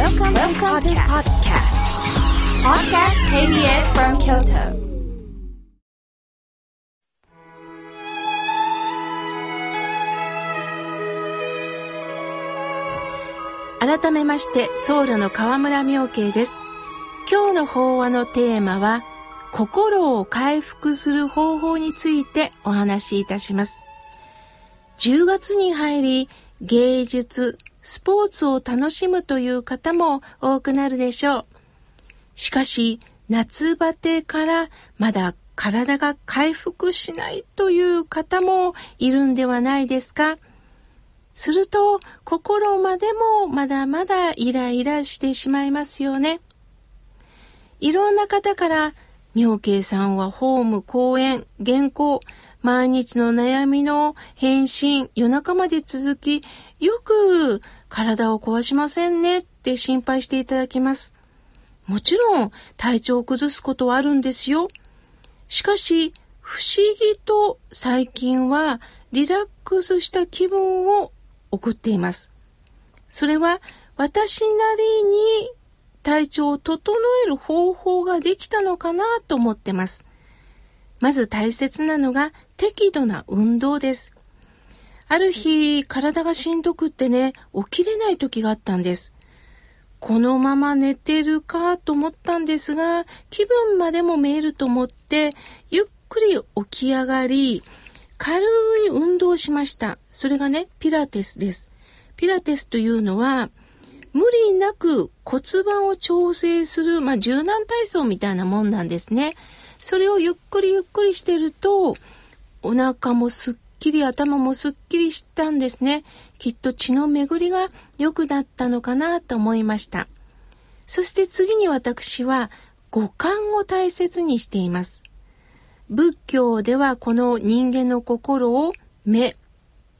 Welcome, Welcome to podcast. Podcast KBS from Kyoto. 改めまして僧侶の河村明慶です今日の法話のテーマは心を回復する方法についてお話しいたします10月に入り芸術スポーツを楽しむという方も多くなるでしょうしかし夏バテからまだ体が回復しないという方もいるんではないですか？すると心までもまだまだイライラしてしまいますよね。いろんな方から妙慶さんはホーム、公演、原稿、毎日の悩みの返信、夜中まで続き、よく体を壊しませんねって心配していただきます。もちろん体調を崩すことはあるんですよ。しかし、不思議と最近はリラックスした気分を送っています。それは私なりに体調を整える方法ができたのかなと思ってます。まず大切なのが適度な運動です。ある日、体がしんどくってね、起きれない時があったんです。このまま寝てるかと思ったんですが、気分までも見えると思って、ゆっくり起き上がり、軽い運動をしました。それがね、ピラティスです。ピラティスというのは、無理なく骨盤を調整する、まあ、柔軟体操みたいなもんなんですね。それをゆっくりゆっくりしてると、お腹もすっきり、頭もすっきりしたんですね。きっと血の巡りが良くなったのかなと思いました。そして次に私は五感を大切にしています。仏教ではこの人間の心を目、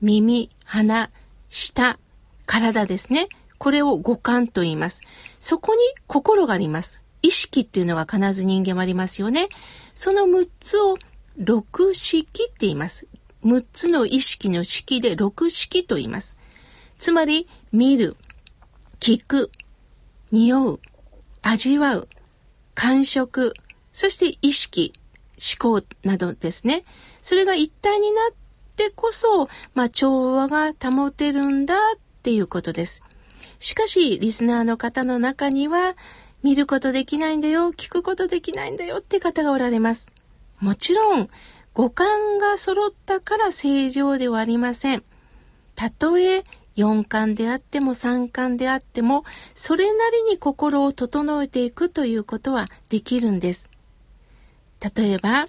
耳、鼻、舌、体ですね。これを五感と言います。そこに心があります。意識っていうのが必ず人間はありますよね。その6つを六式って言います。6つの意識の式で六式と言います。つまり、見る、聞く、匂う、味わう、感触、そして意識、思考などですね。それが一体になってこそ、まあ、調和が保てるんだっていうことです。しかし、リスナーの方の中には、見ることできないんだよ、聞くことできないんだよって方がおられます。もちろん、五感が揃ったから正常ではありません。たとえ四感であっても三感であっても、それなりに心を整えていくということはできるんです。例えば、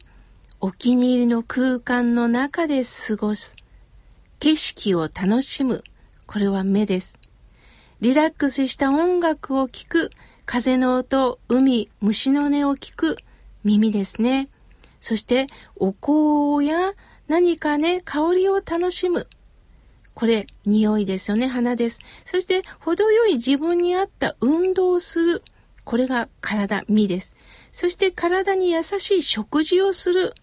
お気に入りの空間の中で過ごす。景色を楽しむ。これは目です。リラックスした音楽を聴く。風の音、海、虫の音を聞く。耳ですね。そして、お香や何かね、香りを楽しむ。これ、匂いですよね、花です。そして、程よい自分に合った運動をする。これが体、身です。そして体に優しい食事をする。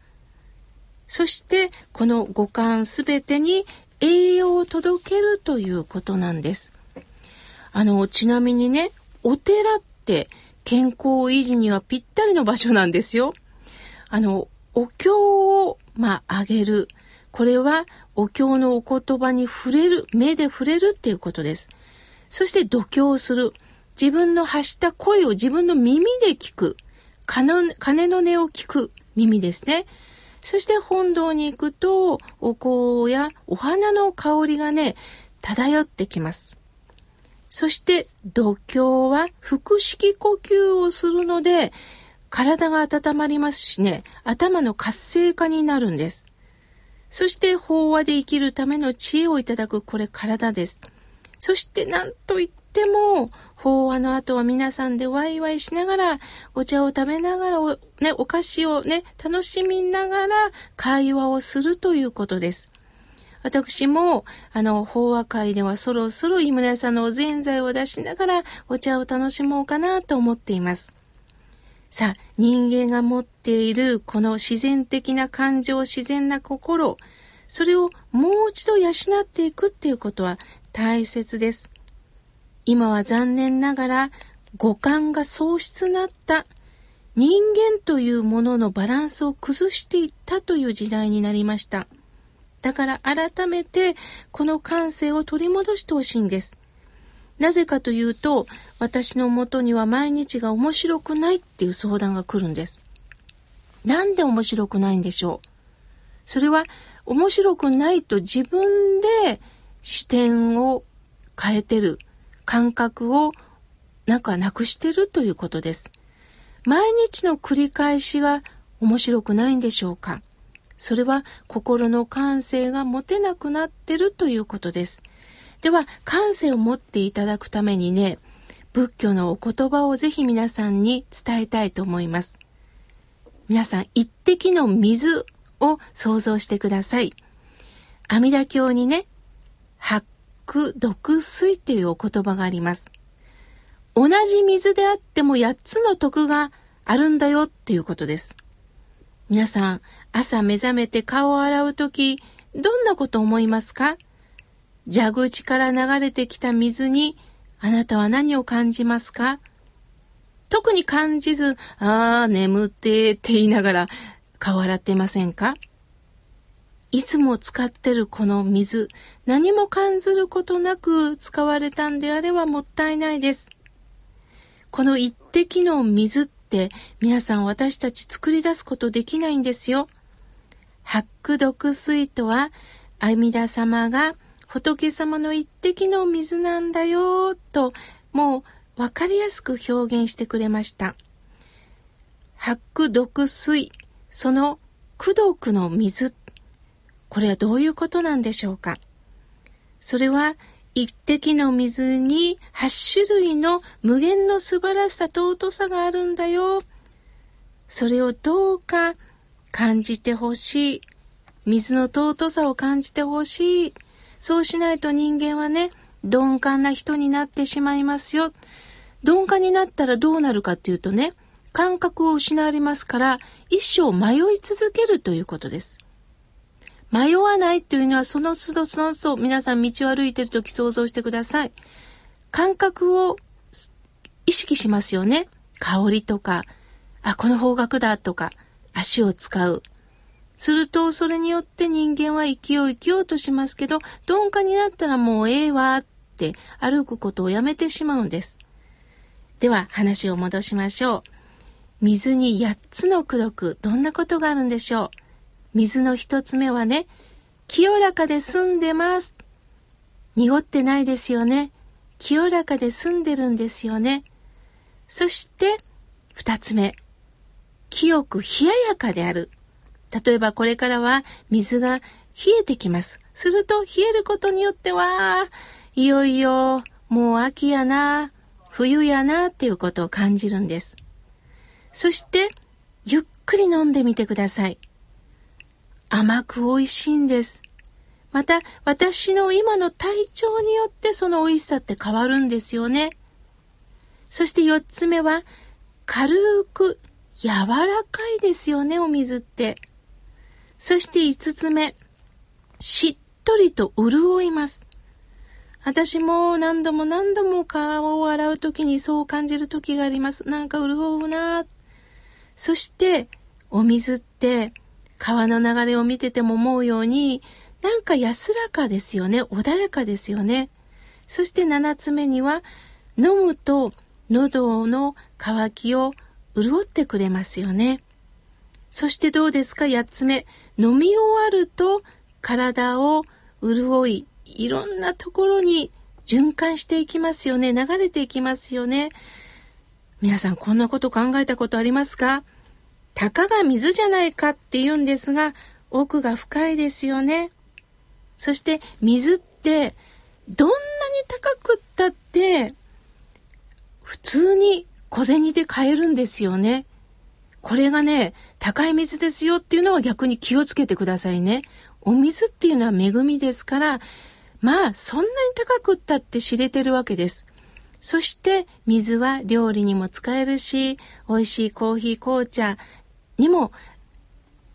そしてこの五感すべてに栄養を届けるということなんです。あの、ちなみにね、お寺って健康維持にはぴったりの場所なんですよ。あの、お経を、まあ、あげる。これはお経のお言葉に触れる、目で触れるっていうことです。そして度胸する。自分の発した声を自分の耳で聞く。鐘の音を聞く耳ですね。そして本堂に行くと、お香やお花の香りがね、漂ってきます。そして、度胸は腹式呼吸をするので、体が温まりますしね、頭の活性化になるんです。そして、法話で生きるための知恵をいただく、これ体です。そして、なんといっても、法話の後は皆さんでワイワイしながら、お茶を食べながら、お,、ね、お菓子をね、楽しみながら会話をするということです。私も、あの、法話会ではそろそろ井村さんのおぜんざいを出しながらお茶を楽しもうかなと思っています。さあ、人間が持っているこの自然的な感情、自然な心、それをもう一度養っていくっていうことは大切です。今は残念ながら五感が喪失なった人間というもののバランスを崩していったという時代になりました。だから改めてこの感性を取り戻してほしいんです。なぜかというと、私のもとには毎日が面白くないっていう相談が来るんです。なんで面白くないんでしょう？それは面白くないと自分で視点を変えてる、感覚をなんかなくしてるということです。毎日の繰り返しが面白くないんでしょうか？それは心の感性が持てなくなってるということです。では、感性を持っていただくためにね、仏教のお言葉をぜひ皆さんに伝えたいと思います。皆さん、一滴の水を想像してください。阿弥陀経にね、八苦毒水っていうお言葉があります。同じ水であっても8つの徳があるんだよっていうことです。皆さん、朝目覚めて顔を洗うとき、どんなこと思いますか？蛇口から流れてきた水に、あなたは何を感じますか？特に感じず、ああ、眠ってって言いながら顔洗ってませんか？いつも使ってるこの水、何も感じることなく使われたんであればもったいないです。この一滴の水って皆さん私たち作り出すことできないんですよ。八苦毒水とは阿弥陀様が仏様の一滴の水なんだよともうわかりやすく表現してくれました。八苦毒水、その苦毒の水、これはどういうことなんでしょうか？それは一滴の水に8種類の無限の素晴らしさ尊さがあるんだよ。それをどうか感じてほしい。水の尊さを感じてほしい。そうしないと人間はね、鈍感な人になってしまいますよ。鈍感になったらどうなるかっていうとね、感覚を失われますから、一生迷い続けるということです。迷わないというのはその都度その都度皆さん道を歩いてるとき想像してください。感覚を意識しますよね。香りとか、あ、この方角だとか、足を使う。すると、それによって人間は生きよう生きようとしますけど、鈍化になったらもうええわって歩くことをやめてしまうんです。では、話を戻しましょう。水に8つの功徳、どんなことがあるんでしょう？水の一つ目はね、清らかで澄んでます。濁ってないですよね。清らかで澄んでるんですよね。そして、二つ目。清く冷ややかである。例えばこれからは水が冷えてきます。すると冷えることによっては、いよいよもう秋やな、冬やなっていうことを感じるんです。そして、ゆっくり飲んでみてください。甘く美味しいんです。また、私の今の体調によってその美味しさって変わるんですよね。そして四つ目は、軽く柔らかいですよね、お水って。そして五つ目、しっとりと潤います。私も何度も何度も顔を洗うときにそう感じるときがあります。なんか潤うなそして、お水って川の流れを見てても思うように、なんか安らかですよね。穏やかですよね。そして七つ目には、飲むと喉の渇きを潤ってくれますよね。そしてどうですか？八つ目。飲み終わると体を潤い、いろんなところに循環していきますよね。流れていきますよね。皆さんこんなこと考えたことありますか？たかが水じゃないかって言うんですが、奥が深いですよね。そして水ってどんなに高くったって普通に小銭で買えるんですよね。これがね、高い水ですよっていうのは逆に気をつけてくださいね。お水っていうのは恵みですから、まあそんなに高くったって知れてるわけです。そして水は料理にも使えるし、美味しいコーヒー紅茶、にも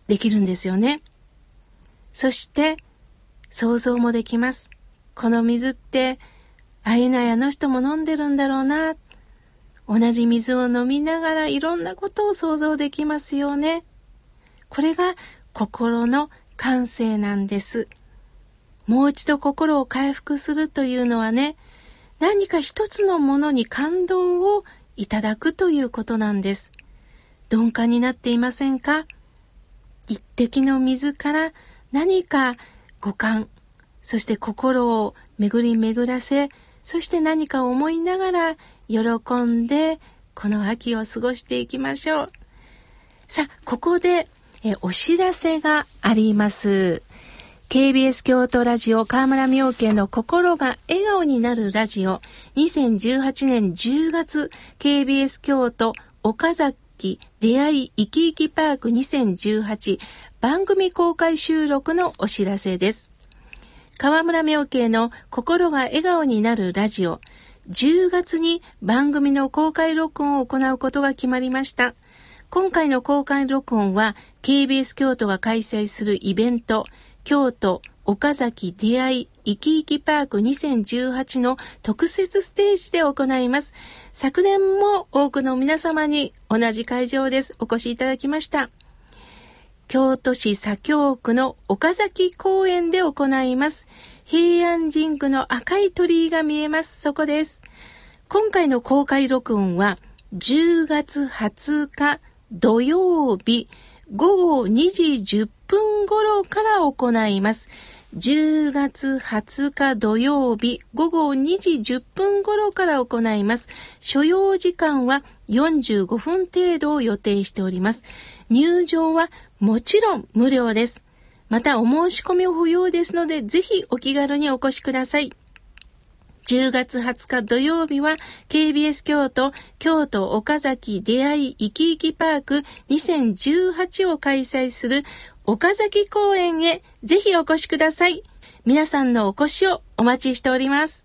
できるんですよね。そして想像もできます。この水ってあえないあの人も飲んでるんだろうな。同じ水を飲みながらいろんなことを想像できますよね。これが心の感性なんです。もう一度心を回復するというのはね、何か一つのものに感動をいただくということなんです。鈍感になっていませんか？一滴の水から何か五感、そして心を巡り巡らせ、そして何か思いながら喜んでこの秋を過ごしていきましょう。さあ、ここでえお知らせがあります。KBS 京都ラジオ河村明慶の心が笑顔になるラジオ2018年10月 KBS 京都岡崎出会い生き生きパーク2018番組公開収録のお知らせです。河村明慶の心が笑顔になるラジオ10月に番組の公開録音を行うことが決まりました。今回の公開録音は KBS 京都が開催するイベント京都岡崎出会い生き生きパーク2018の特設ステージで行います。昨年も多くの皆様に同じ会場です。お越しいただきました。京都市左京区の岡崎公園で行います。平安神宮の赤い鳥居が見えます。そこです。今回の公開録音は10月20日土曜日午後2時10分頃から行います。10月20日土曜日午後2時10分頃から行います。所要時間は45分程度を予定しております。入場はもちろん無料です。またお申し込みを不要ですので、ぜひお気軽にお越しください。10月20日土曜日は KBS 京都京都岡崎出会い生き生きパーク2018を開催する岡崎公園へぜひお越しください。皆さんのお越しをお待ちしております。